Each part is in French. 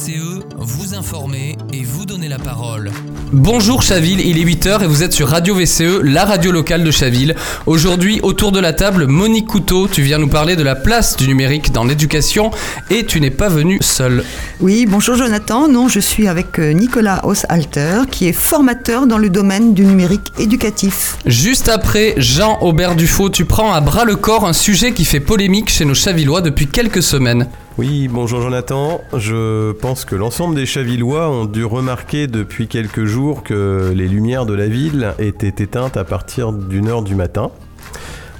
VCE, vous informer et vous donner la parole. Bonjour Chaville, il est 8h et vous êtes sur Radio VCE, la radio locale de Chaville. Aujourd'hui, autour de la table, Monique Couteau, tu viens nous parler de la place du numérique dans l'éducation et tu n'es pas venu seul. Oui, bonjour Jonathan. Non, je suis avec euh, Nicolas Hossalter qui est formateur dans le domaine du numérique éducatif. Juste après, Jean Aubert Dufaux, tu prends à bras le corps un sujet qui fait polémique chez nos Chavillois depuis quelques semaines. Oui, bonjour Jonathan. Je pense que l'ensemble des Chavillois ont dû remarquer depuis quelques jours que les lumières de la ville étaient éteintes à partir d'une heure du matin.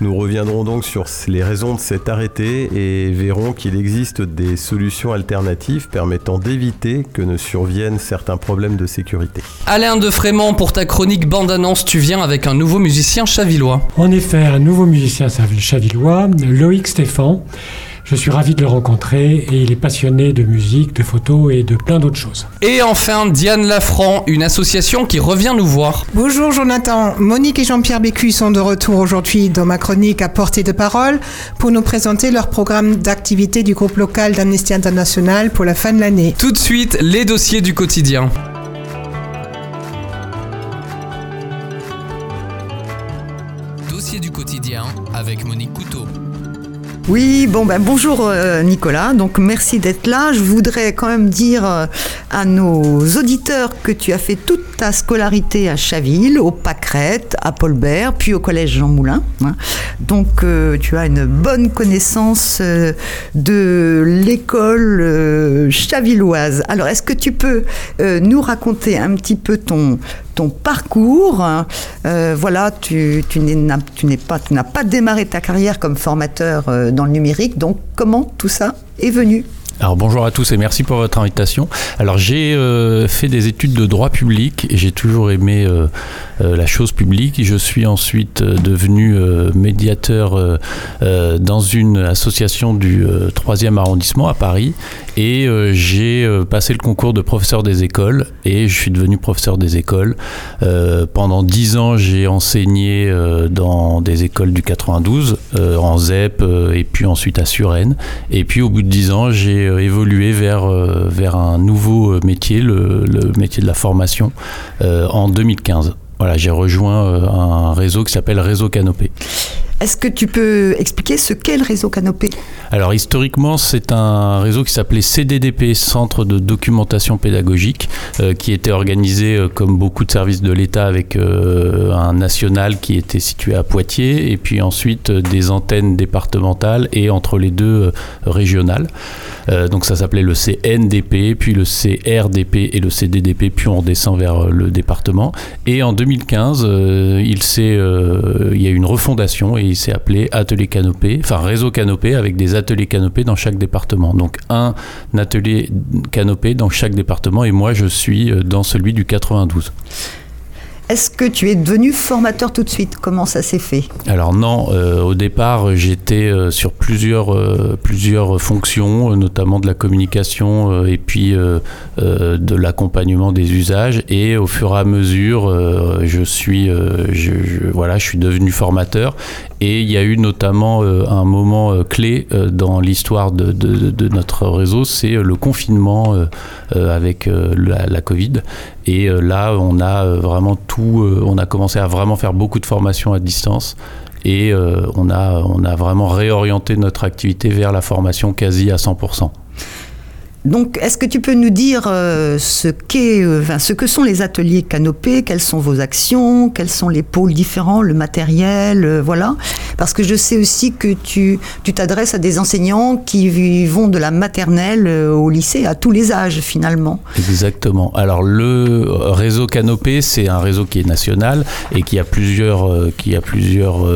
Nous reviendrons donc sur les raisons de cet arrêté et verrons qu'il existe des solutions alternatives permettant d'éviter que ne surviennent certains problèmes de sécurité. Alain de Frémont, pour ta chronique bande-annonce, tu viens avec un nouveau musicien chavillois. En effet, un nouveau musicien chavillois, Loïc Stéphan. Je suis ravi de le rencontrer et il est passionné de musique, de photos et de plein d'autres choses. Et enfin, Diane Lafranc, une association qui revient nous voir. Bonjour Jonathan, Monique et Jean-Pierre Bécu sont de retour aujourd'hui dans ma chronique à portée de parole pour nous présenter leur programme d'activité du groupe local d'Amnesty International pour la fin de l'année. Tout de suite, les dossiers du quotidien. Dossier du quotidien avec Monique Couteau. Oui, bon ben bonjour euh, Nicolas, donc merci d'être là. Je voudrais quand même dire euh, à nos auditeurs que tu as fait toute ta scolarité à Chaville, au Pâquerette, à Paulbert, puis au collège Jean Moulin. hein. Donc euh, tu as une bonne connaissance de l'école chavilloise. Alors est-ce que tu peux nous raconter un petit peu ton parcours. Euh, voilà, tu, n'as- pas, démarré ta carrière comme formateur dans le numérique. Donc, comment tout ça est venu? Alors bonjour à tous et merci pour votre invitation. Alors j'ai euh, fait des études de droit public et j'ai toujours aimé euh, euh, la chose publique. Je suis ensuite devenu médiateur dans une association du euh, 3e arrondissement à Paris et j'ai passé le concours de professeur des écoles et je suis devenu professeur des écoles. Pendant 10 ans j'ai enseigné dans des écoles du 92 euh, en ZEP et puis ensuite à Suresnes. Et puis au bout de 10 ans, j'ai évolué vers, euh, vers un nouveau euh, métier, le, le métier de la formation, euh, en 2015. Voilà, j'ai rejoint un réseau qui s'appelle Réseau Canopé. Est-ce que tu peux expliquer ce qu'est le réseau Canopé? Alors historiquement, c'est un réseau qui s'appelait CDDP, Centre de documentation pédagogique, euh, qui était organisé euh, comme beaucoup de services de l'État avec euh, un national qui était situé à Poitiers et puis ensuite des antennes départementales et entre les deux régionales. Donc ça s'appelait le CNDP, puis le CRDP et le CDDP, puis on descend vers le département. Et en 2015, euh, il, il y a eu une refondation et il s'est appelé Atelier Canopé, enfin Réseau Canopé avec des ateliers canopés dans chaque département. Donc un atelier canopé dans chaque département et moi je suis euh, dans celui du 92. Est-ce que tu es devenu formateur tout de suite? Comment ça s'est fait? Alors non, euh, au départ j'étais euh, sur plusieurs, euh, plusieurs fonctions, notamment de la communication et puis de l'accompagnement des usages. Et au fur et à mesure, je suis, je, je- voilà, je suis devenu formateur. Et il y a eu notamment euh, un moment euh, clé euh, dans l'histoire de, notre réseau, c'est le confinement avec la, Covid. Et là, on a vraiment tout, on a commencé à vraiment faire beaucoup de formations à distance. Et on, a, on a vraiment réorienté notre activité vers la formation quasi à 100%. Donc, est-ce que tu peux nous dire euh, ce, euh, ce que sont les ateliers Canopé Quelles sont vos actions Quels sont les pôles différents Le matériel euh, Voilà. Parce que je sais aussi que tu, tu t'adresses à des enseignants qui vont de la maternelle au lycée, à tous les âges finalement. Exactement. Alors le réseau Canopé, c'est un réseau qui est national et qui a plusieurs, qui a plusieurs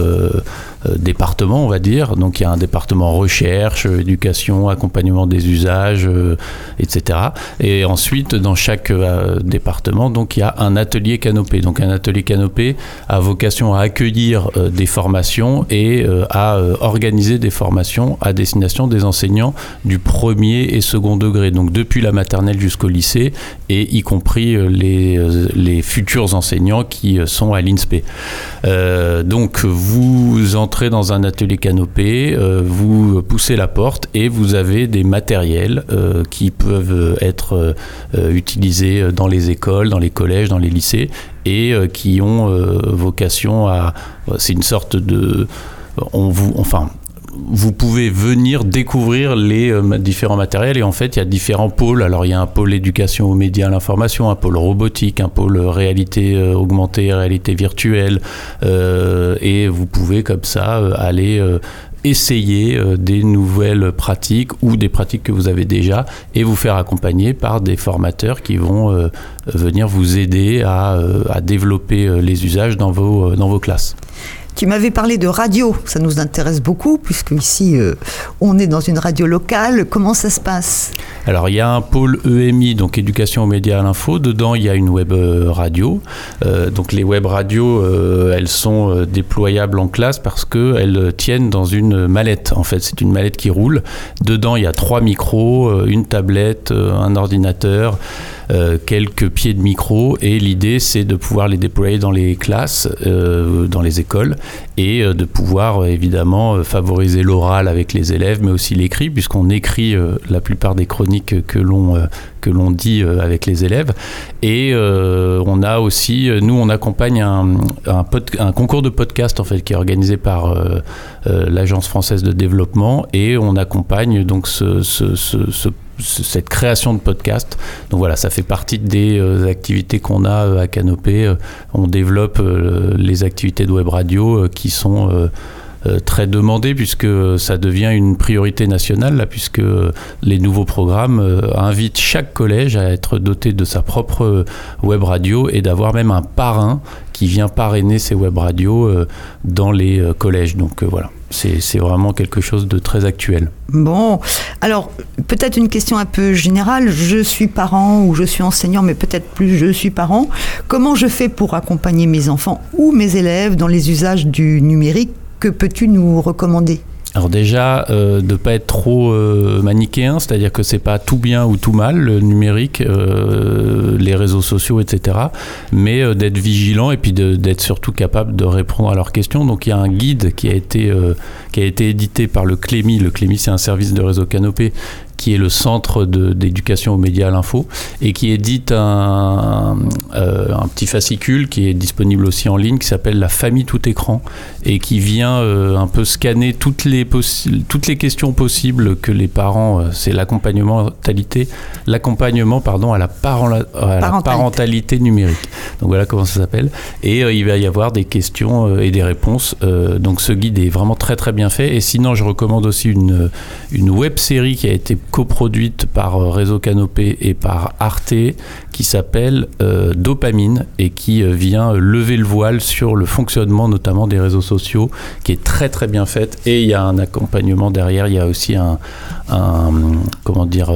départements, on va dire. Donc il y a un département recherche, euh, éducation, accompagnement des usages, euh, etc. Et ensuite, dans chaque euh, département, donc il y a un atelier Canopé. Donc un atelier Canopé a vocation à accueillir euh, des formations et euh, à euh, organiser des formations à destination des enseignants du premier et second degré, donc depuis la maternelle jusqu'au lycée, et y compris euh, les, euh, futurs enseignants qui euh, sont à l'INSPE. Euh, donc vous entendez dans un atelier canopé, euh, vous poussez la porte et vous avez des matériels euh, qui peuvent être euh, utilisés dans les écoles, dans les collèges, dans les lycées et qui ont vocation à. C'est une sorte de. On vous, enfin, vous pouvez venir découvrir les euh, différents matériels et en fait il y a différents pôles. Alors il y a un pôle éducation aux médias, à l'information, un pôle robotique, un pôle réalité euh, augmentée, réalité virtuelle euh, et vous pouvez comme ça aller essayer des nouvelles pratiques ou des pratiques que vous avez déjà et vous faire accompagner par des formateurs qui vont venir vous aider à, à développer les usages dans vos, dans vos classes. Tu m'avais parlé de radio, ça nous intéresse beaucoup puisque ici euh, on est dans une radio locale. Comment ça se passe? Alors il y a un pôle EMI, donc éducation aux médias à l'info. Dedans il y a une web euh, radio. Euh, donc les web radios, elles sont déployables en classe parce qu'elles tiennent dans une mallette. En fait, c'est une mallette qui roule. Dedans il y a trois micros, une tablette, un ordinateur. Euh, quelques pieds de micro et l'idée c'est de pouvoir les déployer dans les classes, euh, dans les écoles et euh, de pouvoir évidemment favoriser l'oral avec les élèves mais aussi l'écrit puisqu'on écrit la plupart des chroniques que l'on que l'on dit avec les élèves. Et on a aussi nous on accompagne un, concours de podcast en fait qui est organisé par l'agence française de développement et on accompagne donc ce, ce, ce cette création de podcast. Donc voilà, ça fait partie des euh, activités qu'on a euh, à Canopé. Euh, on développe les activités de web radio qui sont très demandées puisque ça devient une priorité nationale puisque les nouveaux programmes invitent chaque collège à être doté de sa propre web radio et d'avoir même un parrain qui vient parrainer ces web radios dans les collèges. Donc voilà c'est vraiment quelque chose de très actuel. Bon, alors peut-être une question un peu générale. Je suis parent ou je suis enseignant, mais peut-être plus je suis parent. Comment je fais pour accompagner mes enfants ou mes élèves dans les usages du numérique? Que peux-tu nous recommander? Alors déjà, euh, de ne pas être trop euh, manichéen, c'est-à-dire que c'est pas tout bien ou tout mal, le numérique, euh, les réseaux sociaux, etc. Mais d'être vigilant et puis d'être surtout capable de répondre à leurs questions. Donc il y a un guide qui a été, qui a été édité par le CLEMI. Le CLEMI, c'est un service de réseau Canopé qui est le centre d'éducation aux médias à l'info, et qui édite un, euh, un, petit fascicule qui est disponible aussi en ligne, qui s'appelle La famille tout écran, et qui vient euh, un peu scanner toutes les, toutes les questions possibles que les parents, euh, c'est l'accompagnement l'accompagnement pardon à la, la parentalité numérique. Donc voilà comment ça s'appelle. Et il va y avoir des questions et des réponses. donc ce guide est vraiment très très bien fait. Et sinon, je recommande aussi une, une web série qui a été coproduite par euh, Réseau Canopé et par Arte, qui s'appelle euh, Dopamine et qui euh, vient lever le voile sur le fonctionnement notamment des réseaux sociaux, qui est très très bien faite. Et il y a un accompagnement derrière, il y a aussi un, comment dire,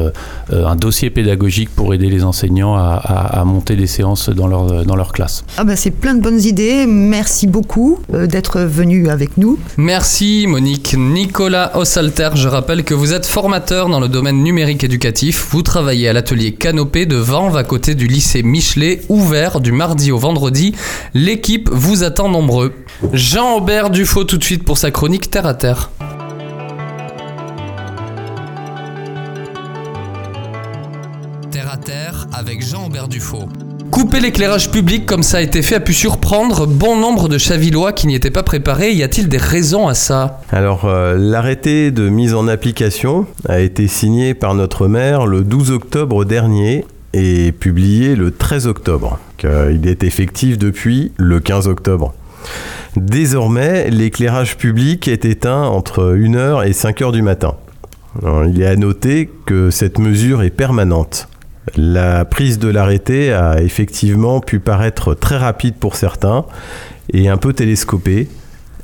un dossier pédagogique pour aider les enseignants à, monter des séances dans leur, dans leur classe. Ah bah c'est plein de bonnes idées. Merci beaucoup d'être venu avec nous. Merci Monique. Nicolas Ossalter, je rappelle que vous êtes formateur dans le domaine numérique éducatif. Vous travaillez à l'atelier Canopé de Vanves à côté du lycée Michelet, ouvert du mardi au vendredi. L'équipe vous attend nombreux. Jean-Aubert Dufaux tout de suite pour sa chronique Terre à Terre. Terre à Terre avec Jean-Aubert Dufaux. Couper l'éclairage public comme ça a été fait a pu surprendre bon nombre de Chavillois qui n'y étaient pas préparés. Y a-t-il des raisons à ça? Alors, euh, l'arrêté de mise en application a été signé par notre maire le 12 octobre dernier et publié le 13 octobre. Il est effectif depuis le 15 octobre. Désormais, l'éclairage public est éteint entre 1h et 5h du matin. il est à noter que cette mesure est permanente. La prise de l'arrêté a effectivement pu paraître très rapide pour certains et un peu télescopée.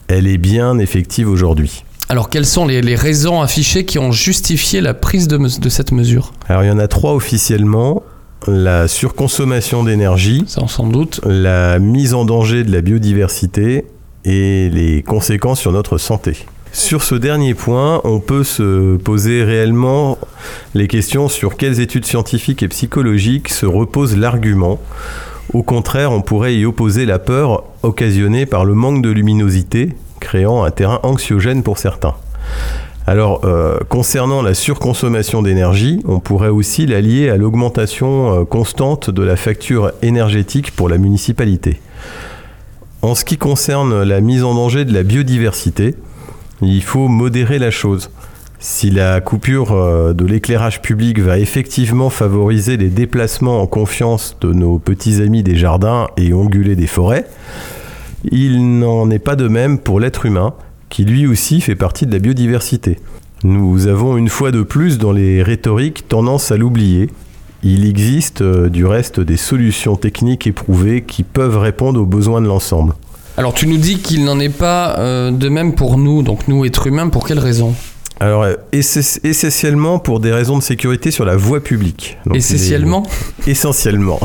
Elle est bien effective aujourd'hui. Alors quelles sont les, raisons affichées qui ont justifié la prise de, cette mesure? Alors il y en a trois officiellement. La surconsommation d'énergie, sans doute, la mise en danger de la biodiversité et les conséquences sur notre santé. Sur ce dernier point, on peut se poser réellement les questions sur quelles études scientifiques et psychologiques se repose l'argument. Au contraire, on pourrait y opposer la peur occasionnée par le manque de luminosité créant un terrain anxiogène pour certains. Alors, euh, concernant la surconsommation d'énergie, on pourrait aussi la lier à l'augmentation euh, constante de la facture énergétique pour la municipalité. En ce qui concerne la mise en danger de la biodiversité, il faut modérer la chose. Si la coupure euh, de l'éclairage public va effectivement favoriser les déplacements en confiance de nos petits amis des jardins et ongulés des forêts, il n'en est pas de même pour l'être humain, qui lui aussi fait partie de la biodiversité. Nous avons une fois de plus dans les rhétoriques tendance à l'oublier. Il existe euh, du reste des solutions techniques éprouvées qui peuvent répondre aux besoins de l'ensemble. Alors tu nous dis qu'il n'en est pas euh, de même pour nous, donc nous êtres humains, pour quelles raisons Alors, euh, ess- essentiellement pour des raisons de sécurité sur la voie publique. Donc, Essentiellement? Les- Essentiellement.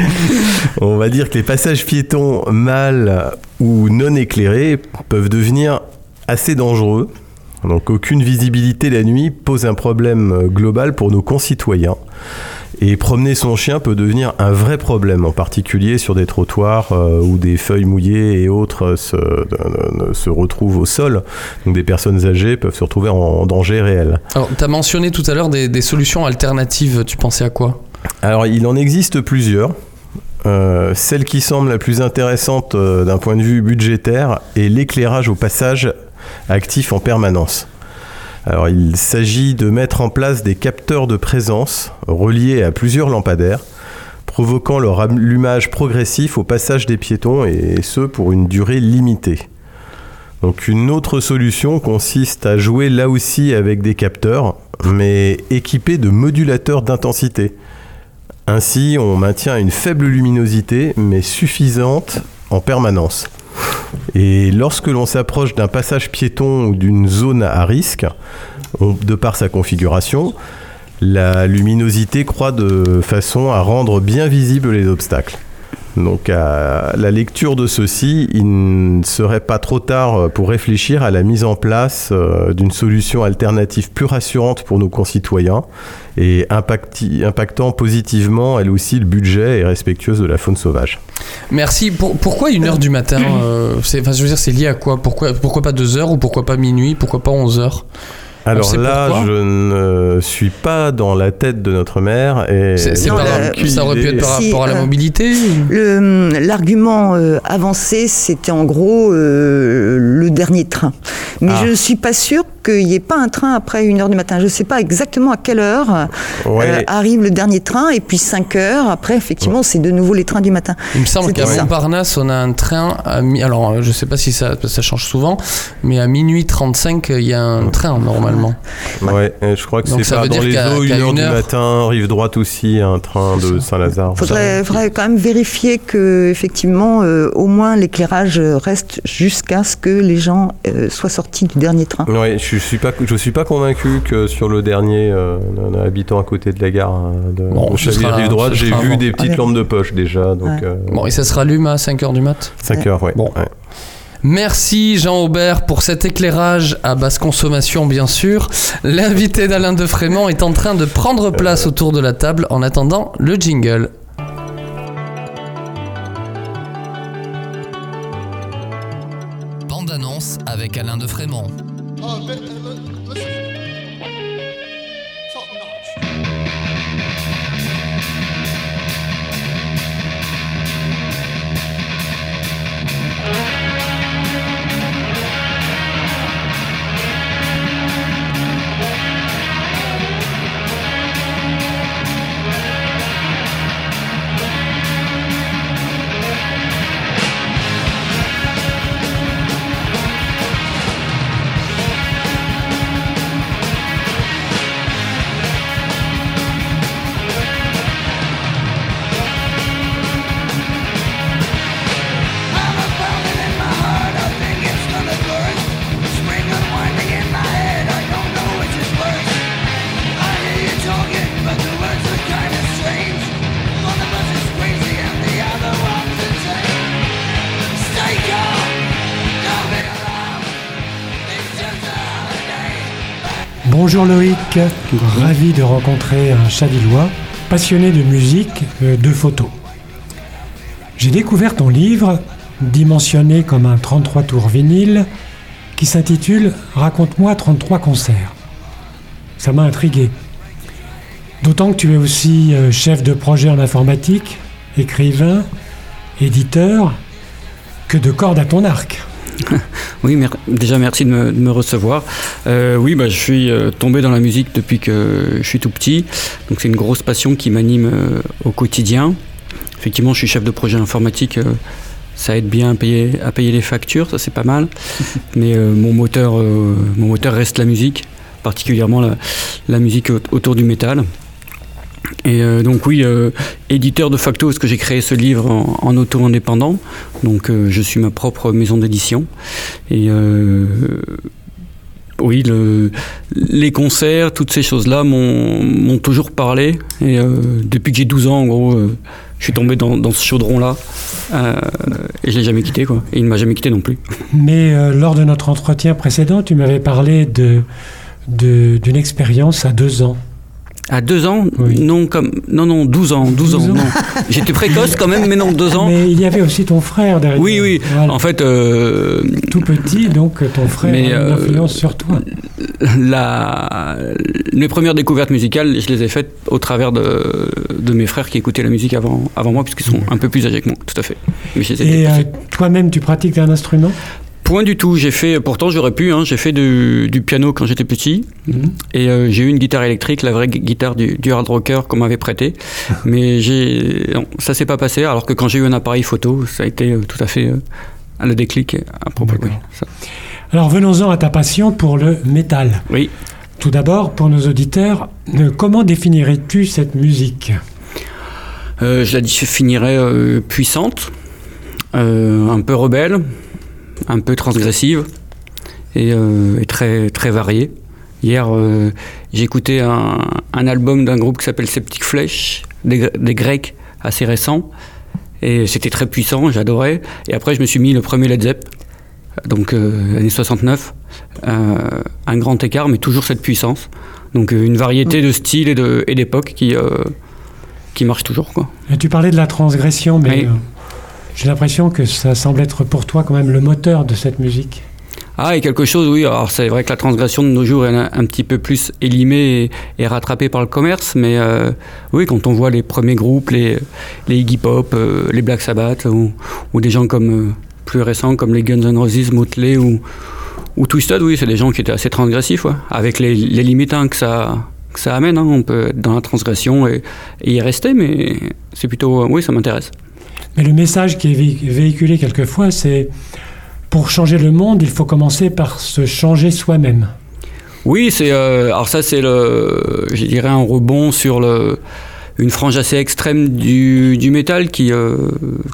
On va dire que les passages piétons mal ou non éclairés peuvent devenir assez dangereux. Donc aucune visibilité la nuit pose un problème global pour nos concitoyens. Et promener son chien peut devenir un vrai problème, en particulier sur des trottoirs euh, où des feuilles mouillées et autres euh, se, se retrouvent au sol. Donc des personnes âgées peuvent se retrouver en, en danger réel. Alors tu as mentionné tout à l'heure des, des solutions alternatives, tu pensais à quoi? Alors, il en existe plusieurs. Euh, celle qui semble la plus intéressante euh, d'un point de vue budgétaire est l'éclairage au passage actif en permanence. Il s'agit de mettre en place des capteurs de présence reliés à plusieurs lampadaires, provoquant leur allumage progressif au passage des piétons et ce pour une durée limitée. Donc une autre solution consiste à jouer là aussi avec des capteurs, mais équipés de modulateurs d'intensité. Ainsi, on maintient une faible luminosité, mais suffisante en permanence. Et lorsque l'on s'approche d'un passage piéton ou d'une zone à risque, de par sa configuration, la luminosité croît de façon à rendre bien visibles les obstacles. Donc à la lecture de ceci, il ne serait pas trop tard pour réfléchir à la mise en place euh, d'une solution alternative plus rassurante pour nos concitoyens et impactant positivement elle aussi le budget et respectueuse de la faune sauvage. Merci. Pour- pourquoi une heure du matin euh, c'est, enfin, je veux dire, c'est lié à quoi? Pourquoi, pourquoi pas deux heures ou pourquoi pas minuit? Pourquoi pas 11 heures? Alors là, pourquoi je ne suis pas dans la tête de notre maire et C'est, c'est Non, par- la- ça aurait pu être par Si, rapport à la euh, mobilité Le- L'argument euh, avancé, c'était en gros euh, le dernier train. Mais Ah. je ne suis pas sûre qu'il n'y ait pas un train après 1h du matin. Je ne sais pas exactement à quelle heure Ouais. euh, arrive le dernier train, et puis 5 heures. Après, effectivement, c'est de nouveau les trains du matin. Il me semble C'était qu'à. Montparnasse, on a un train à mi- alors euh, je sais pas si ça, ça change souvent, mais à minuit 35, il y a un train normalement. Ouais, et je crois que c'est ça pas veut dans dire les qu'à- eaux, une qu'à heure une du heure- matin, rive droite aussi, un train de Saint-Lazare. Il faudrait, faudrait quand même vérifier que, effectivement, euh, au moins l'éclairage reste jusqu'à ce que les gens euh, soient sortis du dernier train. Ouais, je suis pas, je suis pas convaincu que sur le dernier, euh, un habitant à côté de la gare hein, de, Bon, de sera- rive droite, j'ai sera vu des petites lampes de poche déjà, donc Ouais. euh, Bon, et ça se rallume à 5 heures du mat? 5 heures, ouais. Bon. ouais. Merci Jean Aubert pour cet éclairage à basse consommation bien sûr. L'invité d'Alain de Frémont est en train de prendre place autour de la table en attendant le jingle. Bande annonce avec Alain de Frémont. Oh, Bonjour Loïc, ravi de rencontrer un Chavillois passionné de musique, euh, de photos. J'ai découvert ton livre dimensionné comme un 33 tours vinyle, qui s'intitule Raconte-moi 33 concerts. Ça m'a intrigué. D'autant que tu es aussi euh, chef de projet en informatique, écrivain, éditeur, que de cordes à ton arc. Oui, mer- déjà merci de me, de me recevoir. Euh, oui, bah, je suis euh, tombé dans la musique depuis que je suis tout petit, donc c'est une grosse passion qui m'anime euh, au quotidien. Effectivement, je suis chef de projet informatique, ça aide bien à payer, à payer les factures, ça c'est pas mal. Mais mon, moteur, mon moteur reste la musique, particulièrement la, la musique au- autour du métal. Et euh, donc oui, euh, éditeur de facto, parce que j'ai créé ce livre en, en auto-indépendant. Donc euh, je suis ma propre maison d'édition. Et oui, le- les concerts, toutes ces choses-là m'ont toujours parlé. Et depuis que j'ai 12 ans, en gros, je suis tombé dans, ce chaudron-là. Et je l'ai jamais quitté, quoi. Et il ne m'a jamais quitté non plus. Mais lors de notre entretien précédent, tu m'avais parlé de de- d'une expérience à deux ans. À deux ans Oui. Non, comme, non, non, 12 ans. 12 ans, 12 ans. non. J'étais précoce quand même, mais non, deux ans. Mais il y avait aussi ton frère derrière. Oui, oui. Voilà. En fait, euh, Tout petit, donc ton frère Mais, a une euh, influence sur toi. la... mes premières découvertes musicales, je les ai faites au travers de, de mes frères qui écoutaient la musique avant, avant moi, puisqu'ils sont un peu plus âgés que moi, tout à fait. Mais les Et euh, toi-même, tu pratiques un instrument? Point du tout, j'ai fait, pourtant j'aurais pu, hein, j'ai fait du, du piano quand j'étais petit, Mhm. et euh, j'ai eu une guitare électrique, la vraie gu- guitare du, du hard rocker qu'on m'avait prêté, mais j'ai, non, ça s'est pas passé, alors que quand j'ai eu un appareil photo, ça a été euh, tout à fait euh, le déclic à propos. Oui, ça. Alors venons-en à ta passion pour le métal. Oui. Tout d'abord, pour nos auditeurs, euh, comment définirais-tu cette musique? Je la définirais puissante, un peu rebelle, un peu transgressive et, euh, et très, très variée. Hier, euh, écouté un, un album d'un groupe qui s'appelle Septic Flesh, des, Gre- des Grecs assez récents, et c'était très puissant, j'adorais. Et après, je me suis mis le premier Led Zepp, donc euh, années 69, euh, un grand écart, mais toujours cette puissance. Donc une variété de styles et et d'époques qui, qui marche toujours. Quoi. Euh, Tu parlais de la transgression, mais Oui. J'ai l'impression que ça semble être pour toi quand même le moteur de cette musique. Ah, et quelque chose, oui. Alors, c'est vrai que la transgression de nos jours est un, petit peu plus élimée et, rattrapée par le commerce, mais euh, oui, quand on voit les premiers groupes, les, les Iggy Pop, euh, les Black Sabbath, ou, des gens comme euh, plus récents comme les Guns N' Roses, Motley ou, ou Twisted, oui, c'est des gens qui étaient assez transgressifs, ouais, avec les, les limites que ça que ça amène. hein. On peut être dans la transgression et, y rester, mais c'est plutôt, oui, ça m'intéresse. Mais le message qui est vé- véhiculé quelquefois, c'est pour changer le monde, il faut commencer par se changer soi-même. Oui, c'est euh, alors ça c'est le, je dirais un rebond sur le, une frange assez extrême du, du métal qui euh,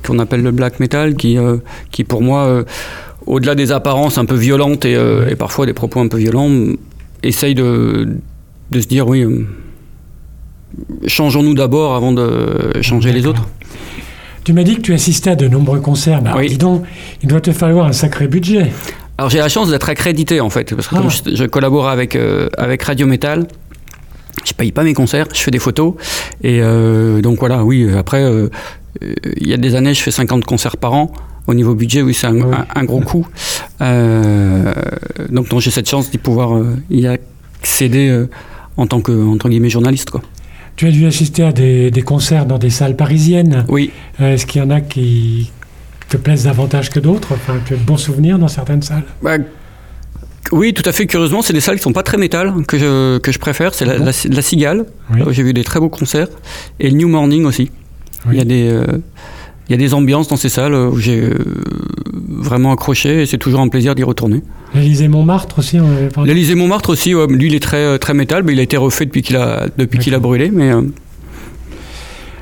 qu'on appelle le black metal, qui euh, qui pour moi, au-delà des apparences un peu violentes et, et parfois des propos un peu violents, essaye de de se dire oui, changeons-nous d'abord avant de changer les autres. Tu m'as dit que tu assistais à de nombreux concerts. Bah, Oui. Dis donc, il doit te falloir un sacré budget. Alors j'ai la chance d'être accrédité en fait, parce que Ah. comme je, je collabore avec, euh, avec Radio Metal, je paye pas mes concerts, je fais des photos. Et euh, donc voilà, oui, euh, après, il y a des années, je fais 50 concerts par an. Au niveau budget, oui, c'est un, Ouais. un- un gros coût. Euh, donc j'ai cette chance d'y pouvoir euh, y accéder euh, en tant que entre guillemets journaliste. Quoi. Tu as dû assister à des, des concerts dans des salles parisiennes. Oui, Euh, Est-ce qu'il y en a qui te plaisent davantage que d'autres? Enfin, tu as de bons souvenirs dans certaines salles? Bah, oui, tout à fait. Curieusement, c'est des salles qui sont pas très métal que je, que je préfère. C'est la, la, la Cigale. Oui. Où J'ai vu des très beaux concerts. Et le New Morning aussi. Oui. Il, y a des, euh, il y a des ambiances dans ces salles où j'ai euh, vraiment accroché et c'est toujours un plaisir d'y retourner. L'Élysée Montmartre aussi. L'Élysée Montmartre aussi, ouais, lui il est très, euh, très métal, mais il a été refait depuis qu'il a, depuis qu'il a brûlé. Mais euh,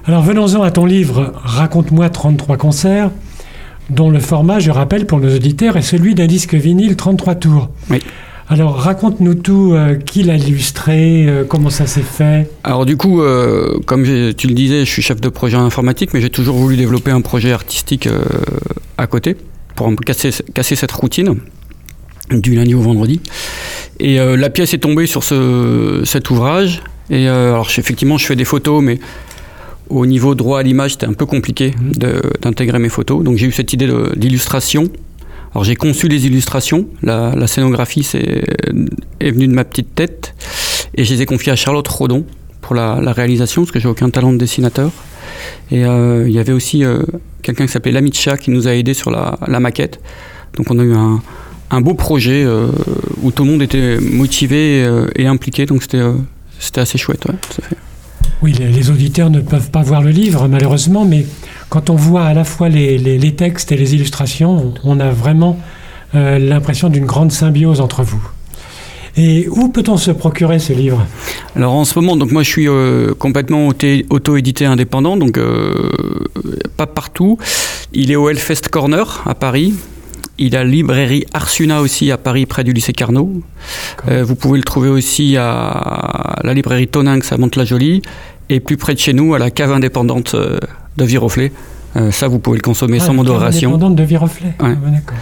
Alors venons-en à ton livre Raconte-moi 33 concerts, dont le format, je rappelle pour nos auditeurs, est celui d'un disque vinyle 33 tours. Oui. Alors raconte-nous tout, euh, qui l'a illustré, euh, comment ça s'est fait? alors du coup, euh, comme tu le disais, je suis chef de projet informatique, mais j'ai toujours voulu développer un projet artistique à côté pour casser, cette routine du lundi au vendredi. Et euh, la pièce est tombée sur ce, cet ouvrage. Et euh, alors, effectivement, je fais des photos, mais au niveau droit à l'image, c'était un peu compliqué d'intégrer mes photos. Donc j'ai eu cette idée d'illustration. Alors j'ai conçu les illustrations. La, scénographie c'est, est venue de ma petite tête. Et je les ai confiées à Charlotte Rodon pour la, la réalisation, parce que j'ai aucun talent de dessinateur. Et euh, il y avait aussi euh, quelqu'un qui s'appelait Lamitcha qui nous a aidé sur la, maquette. Donc on a eu un, beau projet euh, où tout le monde était motivé et impliqué. Donc c'était c'était assez chouette. Oui, les, auditeurs ne peuvent pas voir le livre, malheureusement, mais quand on voit à la fois les, textes et les illustrations, on, a vraiment l'impression d'une grande symbiose entre vous. Et où peut-on se procurer ce livre? Alors en ce moment, donc moi je suis euh, complètement auto-édité indépendant, donc euh, pas partout. Il est au Hellfest Corner à Paris. Il a librairie Arsuna aussi à Paris, près du lycée Carnot. Euh, vous pouvez le trouver aussi à la librairie Toninx à Mantes-la-Jolie. Et plus près de chez nous, à la cave indépendante de Viroflay. Euh, ça, vous pouvez le consommer Ah, sans la cave modération. indépendante de Viroflay. Ouais. Ah, d'accord.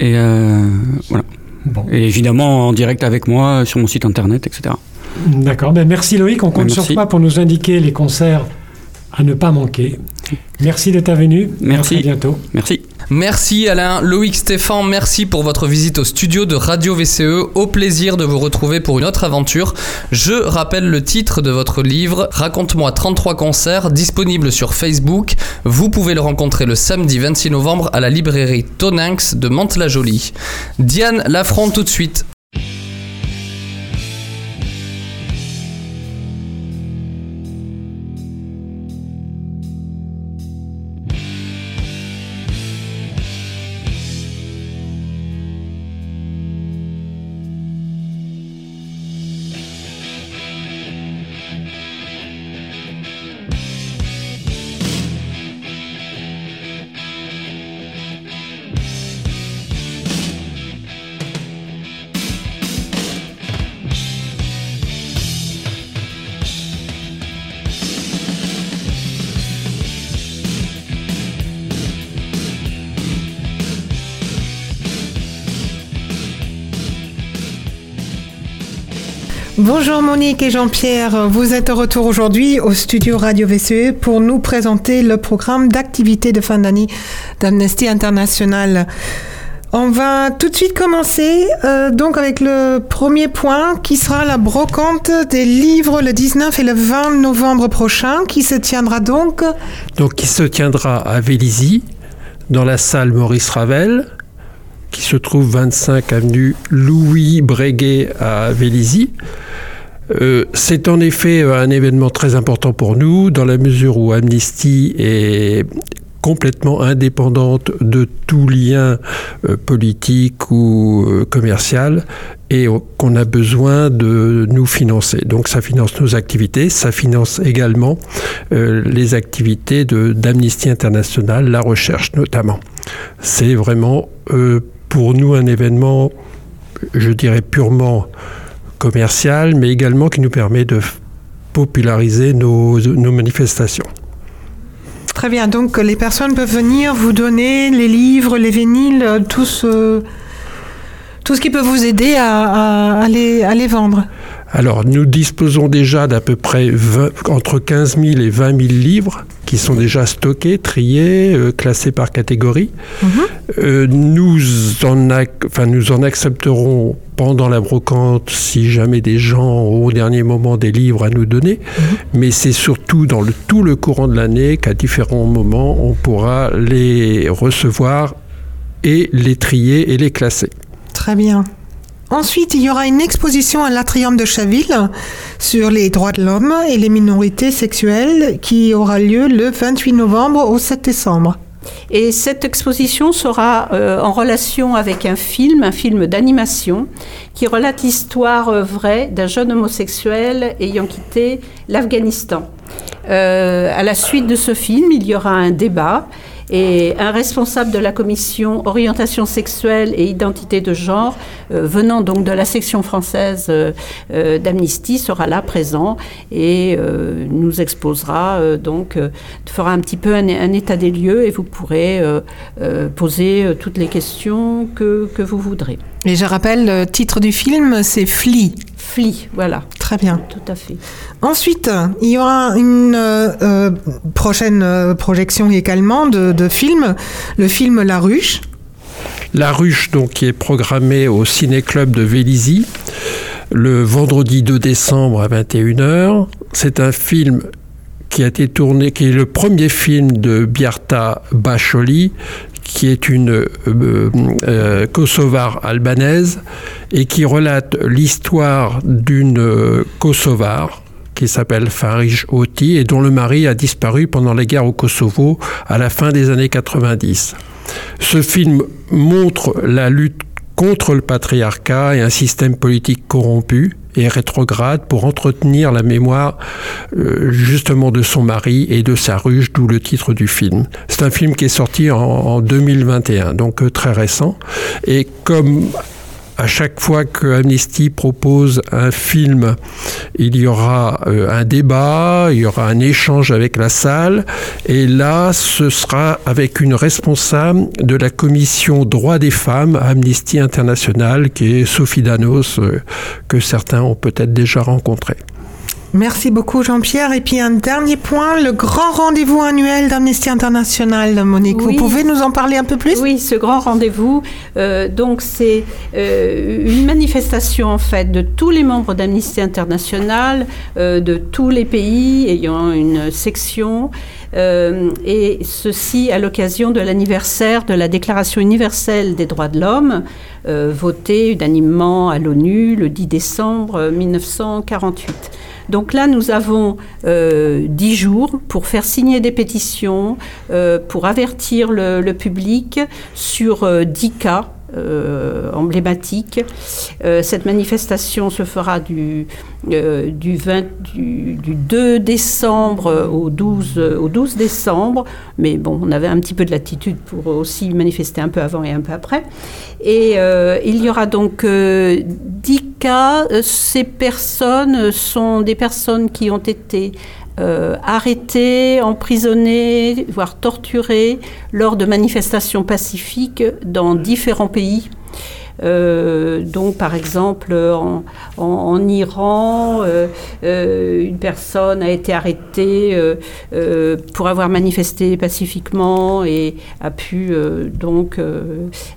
Et euh, voilà. Bon. Et évidemment en direct avec moi sur mon site internet, etc. D'accord, ben merci Loïc, on compte Ouais, sur toi pour nous indiquer les concerts à ne pas manquer. Merci de ta venue. Merci. À très bientôt. Merci. Merci Alain, Loïc Stéphan, merci pour votre visite au studio de Radio VCE. Au plaisir de vous retrouver pour une autre aventure. Je rappelle le titre de votre livre, Raconte-moi 33 concerts, disponible sur Facebook. Vous pouvez le rencontrer le samedi 26 novembre à la librairie Toninx de Mantes-la-Jolie. Diane l'affronte tout de suite. Bonjour Monique et Jean-Pierre, vous êtes de retour aujourd'hui au studio Radio VCE pour nous présenter le programme d'activité de fin d'année d'Amnesty International. On va tout de suite commencer euh, donc avec le premier point qui sera la brocante des livres le 19 et le 20 novembre prochain qui se tiendra donc donc qui se tiendra à Vélizy, dans la salle Maurice Ravel, qui se trouve 25 avenue Louis Breguet à Vélizy. Euh, c'est en effet un événement très important pour nous, dans la mesure où Amnesty est complètement indépendante de tout lien euh, politique ou euh, commercial et qu'on a besoin de nous financer. Donc ça finance nos activités, ça finance également euh, les activités d'Amnesty International, la recherche notamment. C'est vraiment euh, pour nous un événement, je dirais, purement commercial, mais également qui nous permet de populariser nos, manifestations. Très bien, donc les personnes peuvent venir vous donner les livres, les vinyles, euh, tout ce, tout ce qui peut vous aider à, à les vendre. Alors, nous disposons déjà d'à peu près 20 entre 15 000 et 20 000 livres qui sont déjà stockés, triés, euh, classés par catégorie. Euh, nous, en ac- enfin, nous en accepterons pendant la brocante si jamais des gens ont au dernier moment des livres à nous donner. Mais c'est surtout dans le, tout le courant de l'année qu'à différents moments, on pourra les recevoir et les trier et les classer. Très bien. Ensuite, il y aura une exposition à l'Atrium de Chaville sur les droits de l'homme et les minorités sexuelles qui aura lieu le 28 novembre au 7 décembre. Et cette exposition sera euh, en relation avec un film, un film d'animation, qui relate l'histoire euh, vraie d'un jeune homosexuel ayant quitté l'Afghanistan. Euh, à la suite de ce film, il y aura un débat et un responsable de la commission orientation sexuelle et identité de genre, euh, venant donc de la section française euh, euh, d'Amnesty, sera là présent et nous exposera donc, fera un petit peu un, état des lieux et vous pourrez poser toutes les questions que, vous voudrez. Et je rappelle, le titre du film, c'est Flea. Fli, voilà. Très bien. Tout à fait. Ensuite, il y aura une euh, prochaine euh, projection également de, de film, le film La Ruche. La Ruche, donc, qui est programmée au Ciné-Club de Vélizy le vendredi 2 décembre à 21h. C'est un film qui a été tourné, qui est le premier film de Biarta Bacholi, qui est une euh, euh, kosovare albanaise et qui relate l'histoire d'une euh, kosovare qui s'appelle Farish Oti et dont le mari a disparu pendant les guerres au Kosovo à la fin des années 90. Ce film montre la lutte contre le patriarcat et un système politique corrompu et rétrograde pour entretenir la mémoire euh, justement de son mari et de sa ruche, d'où le titre du film. C'est un film qui est sorti en, en 2021, donc euh, très récent. Et comme à chaque fois que Amnesty propose un film, il y aura euh, un débat, il y aura un échange avec la salle, et là, ce sera avec une responsable de la commission droits des femmes Amnesty International, qui est Sophie Danos, euh, que certains ont peut-être déjà rencontrée. Merci beaucoup Jean-Pierre. Et puis un dernier point, le grand rendez-vous annuel d'Amnesty International, Monique. Oui. Vous pouvez nous en parler un peu plus? Oui, ce grand rendez-vous, euh, donc c'est euh, une manifestation en fait de tous les membres d'Amnesty International, euh, de tous les pays ayant une section, et ceci à l'occasion de l'anniversaire de la Déclaration universelle des droits de l'homme, votée unanimement à l'ONU le 10 décembre 1948. Donc là, nous avons euh, dix jours pour faire signer des pétitions, euh, pour avertir le, public sur euh, dix cas euh, emblématiques. Euh, cette manifestation se fera du, euh, du, 20 du, du 2 décembre au 12, au 12 décembre, mais bon, on avait un petit peu de latitude pour aussi manifester un peu avant et un peu après. Et il y aura donc euh, 10 cas. Ces personnes sont des personnes qui ont été euh, emprisonnées, voire torturées lors de manifestations pacifiques dans différents pays. Euh, donc, par exemple, en, Iran, euh, euh, une personne a été arrêtée pour avoir manifesté pacifiquement et a pu donc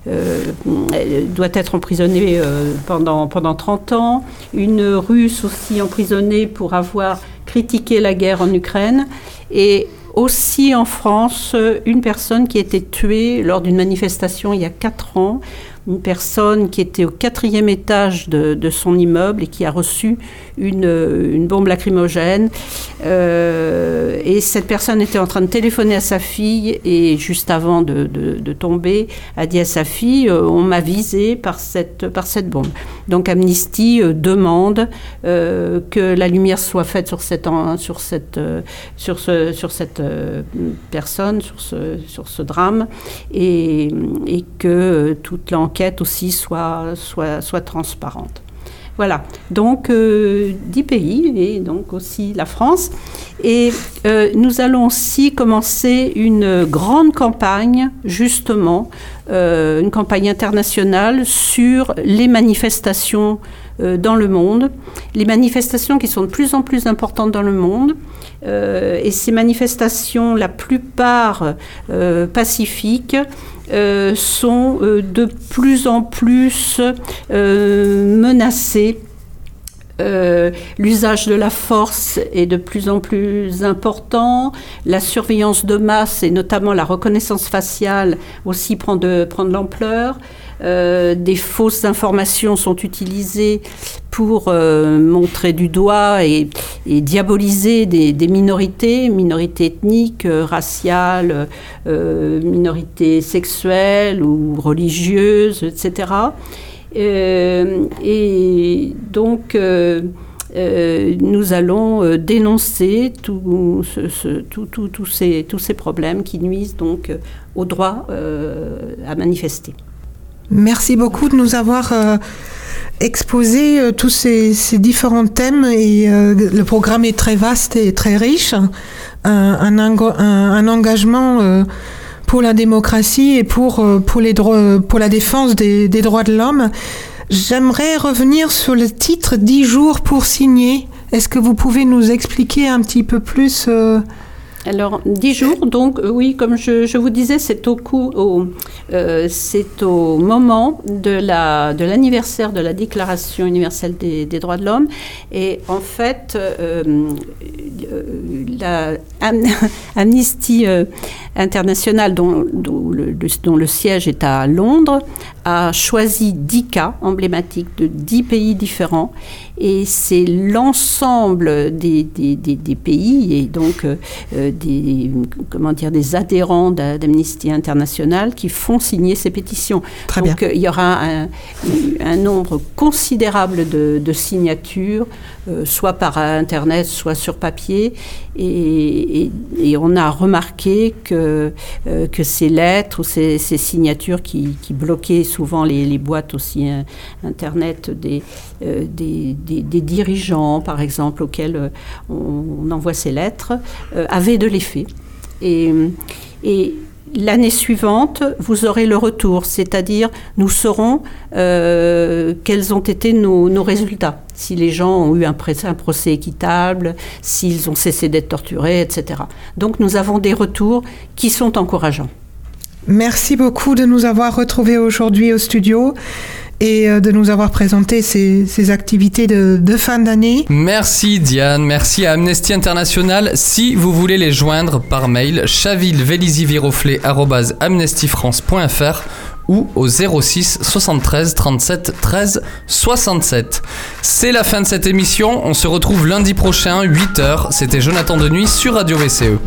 doit être emprisonnée pendant pendant 30 ans. Une Russe aussi emprisonnée pour avoir critiqué la guerre en Ukraine et aussi en France, une personne qui a été tuée lors d'une manifestation il y a quatre ans, une personne qui était au quatrième étage de, de son immeuble et qui a reçu une, bombe lacrymogène. Euh, et cette personne était en train de téléphoner à sa fille et juste avant de, tomber, a dit à sa fille euh, On m'a visé par cette, par cette bombe. Donc Amnesty euh, demande que la lumière soit faite sur cette, sur cette, sur ce, sur cette personne, sur ce, sur ce drame, et, et que toute l'enquête aussi soit, soit, soit transparente. Voilà, donc euh, 10 pays et donc aussi la France. Et euh, nous allons aussi commencer une grande campagne, justement, euh, une campagne internationale sur les manifestations euh, dans le monde, les manifestations qui sont de plus en plus importantes dans le monde. Et ces manifestations, la plupart pacifiques, sont euh, de plus en plus euh, menacées. Euh, L'usage de la force est de plus en plus important. La surveillance de masse et notamment la reconnaissance faciale aussi prend de, l'ampleur. Euh, des fausses informations sont utilisées pour euh, montrer du doigt et, diaboliser des, minorités, minorités ethniques, raciales, minorités sexuelles ou religieuses, etc. Euh, et donc, euh, euh, nous allons dénoncer tous ces, tous ces problèmes qui nuisent donc au droit à manifester. Merci beaucoup de nous avoir exposé tous ces, différents thèmes et le programme est très vaste et très riche. Un, engagement pour la démocratie et pour, euh, pour, les pour la défense des, des droits de l'homme. J'aimerais revenir sur le titre 10 jours pour signer. Est-ce que vous pouvez nous expliquer un petit peu plus euh, Alors, 10 jours, donc euh, oui, comme je, je vous disais, c'est au, au, euh, au moment de, la, de l'anniversaire de la Déclaration universelle des, des droits de l'homme. Et en fait, euh, Amnesty euh, International, dont, dont le, le- dont le siège est à Londres, a choisi 10 cas emblématiques de 10 pays différents. Et c'est l'ensemble des, des- des- des pays et donc euh, des, comment dire, des adhérents d'A- d'Amnesty International qui font signer ces pétitions. Très donc euh, il y aura un, un nombre considérable de, de signatures, euh, soit par Internet, soit sur papier. Et, et- et on a remarqué que, euh, que ces lettres ou ces, signatures qui, bloquaient souvent les, boîtes aussi hein, Internet des, euh, dirigeants, par exemple, auxquels euh, on, envoie ces lettres, euh, avaient de l'effet. Et, l'année suivante, vous aurez le retour, c'est-à-dire nous saurons euh, quels ont été nos résultats, si les gens ont eu un, procès équitable, s'ils ont cessé d'être torturés, etc. Donc nous avons des retours qui sont encourageants. Merci beaucoup de nous avoir retrouvés aujourd'hui au studio et euh, de nous avoir présenté ces, ces activités de, de fin d'année. Merci Diane, merci à Amnesty International. Si vous voulez les joindre par mail, chaville-viroflé@amnestyfrance.fr ou au 06 73 37 13 67. C'est la fin de cette émission, on se retrouve lundi prochain 8h. C'était Jonathan Denuy sur Radio. VCE.